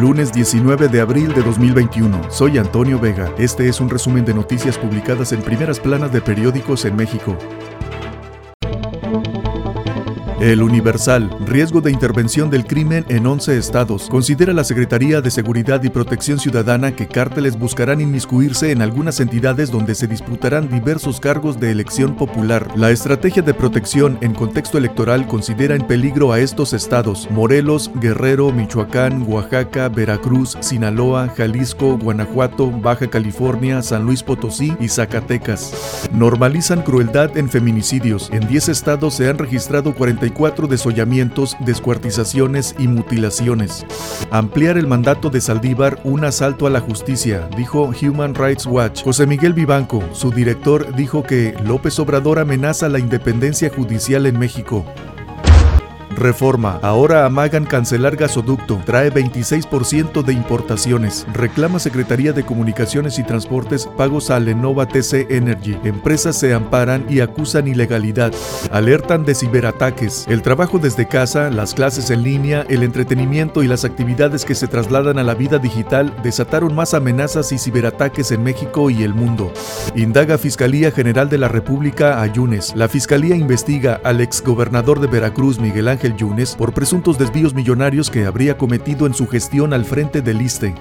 Lunes 19 de abril de 2021. Soy Antonio Vega. Este es un resumen de noticias publicadas en primeras planas de periódicos en México. El Universal, riesgo de intervención del crimen en 11 estados. Considera la Secretaría de Seguridad y Protección Ciudadana que cárteles buscarán inmiscuirse en algunas entidades donde se disputarán diversos cargos de elección popular. La estrategia de protección en contexto electoral considera en peligro a estos estados: Morelos, Guerrero, Michoacán, Oaxaca, Veracruz, Sinaloa, Jalisco, Guanajuato, Baja California, San Luis Potosí y Zacatecas. Normalizan crueldad en feminicidios. En 10 estados se han registrado 40 54 desollamientos, descuartizaciones y mutilaciones. Ampliar el mandato de Saldívar un asalto a la justicia, dijo Human Rights Watch. José Miguel Vivanco, su director, dijo que López Obrador amenaza la independencia judicial en México. Reforma. Ahora amagan cancelar gasoducto. Trae 26% de importaciones. Reclama Secretaría de Comunicaciones y Transportes pagos a Lenovo TC Energy. Empresas se amparan y acusan ilegalidad. Alertan de ciberataques. El trabajo desde casa, las clases en línea, el entretenimiento y las actividades que se trasladan a la vida digital desataron más amenazas y ciberataques en México y el mundo. Indaga Fiscalía General de la República a Yunes. La Fiscalía investiga al exgobernador de Veracruz, Miguel Ángel Yunes por presuntos desvíos millonarios que habría cometido en su gestión al frente del ISTE.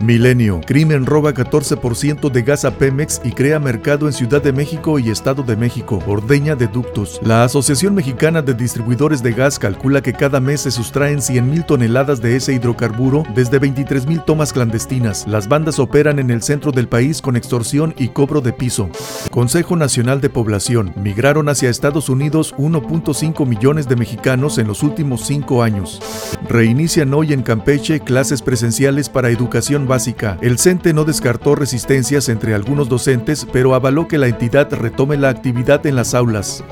Milenio. Crimen roba 14% de gas a Pemex y crea mercado en Ciudad de México y Estado de México. Ordeña de ductos. La Asociación Mexicana de Distribuidores de Gas calcula que cada mes se sustraen 100.000 toneladas de ese hidrocarburo desde 23.000 tomas clandestinas. Las bandas operan en el centro del país con extorsión y cobro de piso. Consejo Nacional de Población. Migraron hacia Estados Unidos 1.5 millones de mexicanos en los últimos cinco años. Reinician hoy en Campeche clases presenciales para educación básica. El CENTE no descartó resistencias entre algunos docentes, pero avaló que la entidad retome la actividad en las aulas.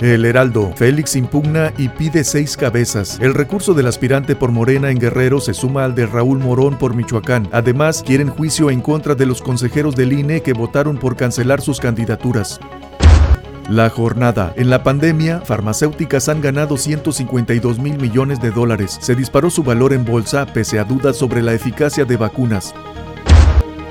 El Heraldo. Félix impugna y pide seis cabezas. El recurso del aspirante por Morena en Guerrero se suma al de Raúl Morón por Michoacán. Además, quieren juicio en contra de los consejeros del INE que votaron por cancelar sus candidaturas. La jornada. En la pandemia, farmacéuticas han ganado 152 mil millones de dólares. Se disparó su valor en bolsa pese a dudas sobre la eficacia de vacunas.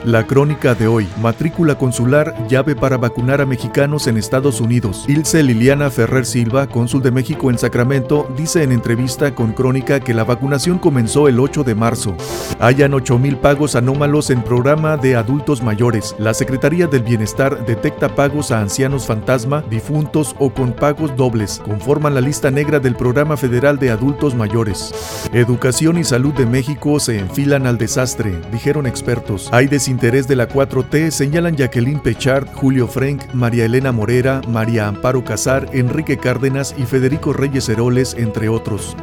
La crónica de hoy, matrícula consular, llave para vacunar a mexicanos en Estados Unidos. Ilse Liliana Ferrer Silva, cónsul de México en Sacramento, dice en entrevista con Crónica que la vacunación comenzó el 8 de marzo. Hayan 8 mil pagos anómalos en programa de adultos mayores. La Secretaría del Bienestar detecta pagos a ancianos fantasma, difuntos o con pagos dobles. Conforman la lista negra del Programa Federal de Adultos Mayores. Educación y Salud de México se enfilan al desastre, dijeron expertos. Hay interés de la 4T señalan Jacqueline Pechard, Julio Frank, María Elena Morera, María Amparo Casar, Enrique Cárdenas y Federico Reyes Heroles, entre otros.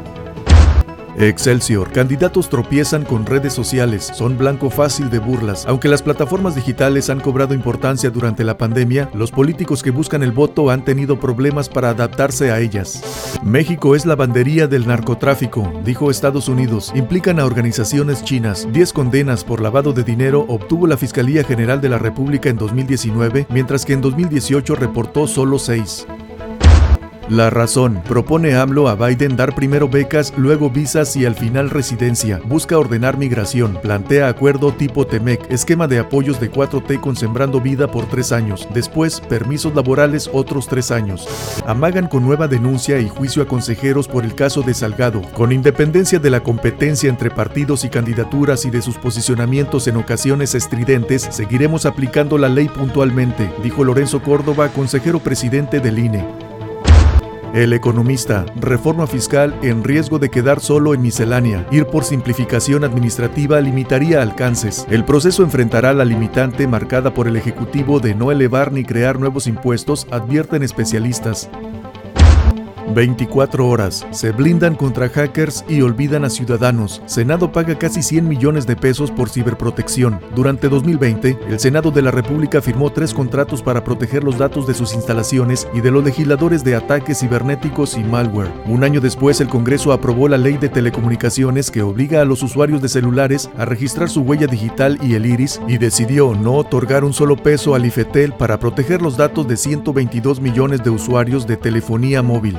Excelsior. Candidatos tropiezan con redes sociales, son blanco fácil de burlas. Aunque las plataformas digitales han cobrado importancia durante la pandemia, los políticos que buscan el voto han tenido problemas para adaptarse a ellas. México es la bandería del narcotráfico, dijo Estados Unidos. Implican a organizaciones chinas. 10 condenas por lavado de dinero obtuvo la Fiscalía General de la República en 2019, mientras que en 2018 reportó solo 6. La razón. Propone AMLO a Biden dar primero becas, luego visas y al final residencia. Busca ordenar migración. Plantea acuerdo tipo TEMEC. Esquema de apoyos de 4T con Sembrando Vida por tres años. Después, permisos laborales otros tres años. Amagan con nueva denuncia y juicio a consejeros por el caso de Salgado. Con independencia de la competencia entre partidos y candidaturas y de sus posicionamientos en ocasiones estridentes, seguiremos aplicando la ley puntualmente, dijo Lorenzo Córdoba, consejero presidente del INE. El economista, reforma fiscal en riesgo de quedar solo en miscelánea. Ir por simplificación administrativa limitaría alcances. El proceso enfrentará la limitante marcada por el Ejecutivo de no elevar ni crear nuevos impuestos, advierten especialistas. 24 horas. Se blindan contra hackers y olvidan a ciudadanos. Senado paga casi 100 millones de pesos por ciberprotección. Durante 2020, el Senado de la República firmó tres contratos para proteger los datos de sus instalaciones y de los legisladores de ataques cibernéticos y malware. Un año después, el Congreso aprobó la ley de telecomunicaciones que obliga a los usuarios de celulares a registrar su huella digital y el iris y decidió no otorgar un solo peso al IFETEL para proteger los datos de 122 millones de usuarios de telefonía móvil.